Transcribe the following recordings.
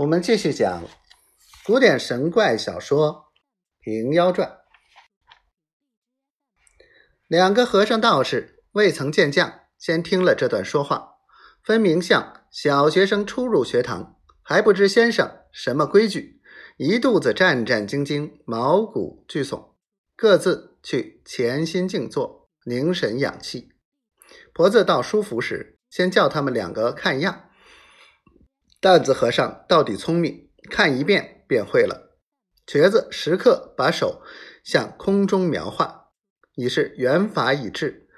我们继续讲古典神怪小说《平妖传》。两个和尚道士未曾见将，先听了这段说话，分明像小学生初入学堂，还不知先生什么规矩，一肚子战战兢兢，毛骨俱悚，各自去潜心静坐，凝神养气。婆子到书府时，先叫他们两个看样。担子和尚到底聪明，看一遍便会了。瘸子时刻把手向空中描画，已是缘法已至，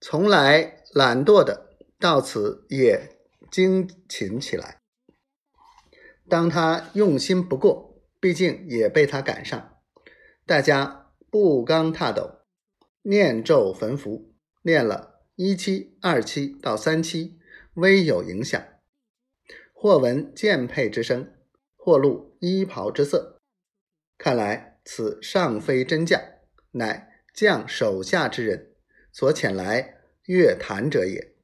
从来懒惰的到此也精勤起来。当他用心不过，毕竟也被他赶上。大家步刚踏斗，念咒焚符，念了一期、二期到三期，微有影响。或闻剑佩之声，或露衣袍之色，看来此上非真将，乃将手下之人所遣来乐谈者也。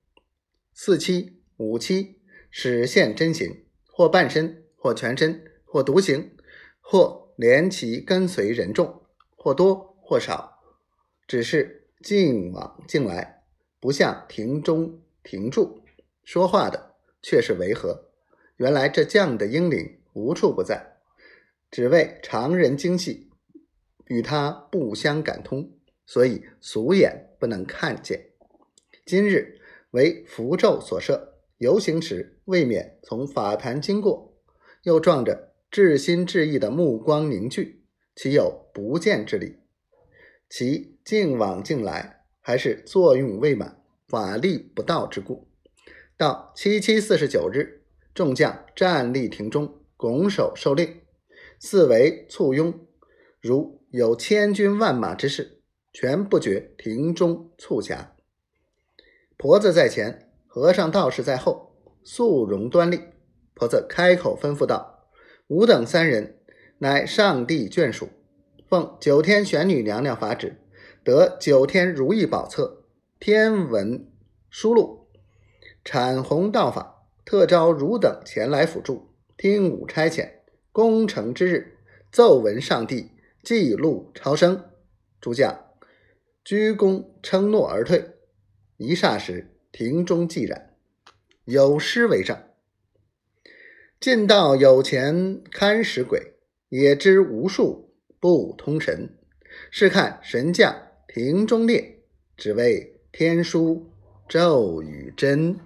四七五七始现真形，或半身，或全身，或独行，或连其跟随人众，或多或少，只是进往进来，不像庭中停住说话的，却是为何？原来这将的英灵无处不在，只为常人精细，与他不相感通，所以俗眼不能看见。今日为符咒所设，游行时未免从法坛经过，又撞着至心至意的目光凝聚，岂有不见之理？其境往境来，还是作用未满，法力不到之故。到七七四十九日。众将站立庭中，拱手受令，四围簇拥，如有千军万马之势，全不觉庭中簇夹。婆子在前，和尚道士在后，肃容端立。婆子开口吩咐道：“吾等三人，乃上帝眷属，奉九天玄女娘娘法旨，得九天如意宝册，天文书录，阐弘道法。”特招汝等前来辅助，听吾差遣。攻城之日，奏闻上帝，记录超生。诸将鞠躬称诺而退。一霎时，庭中寂然，有诗为证：“近道有钱堪使鬼，也知无数不通神。试看神将庭中列，只为天书咒语真。”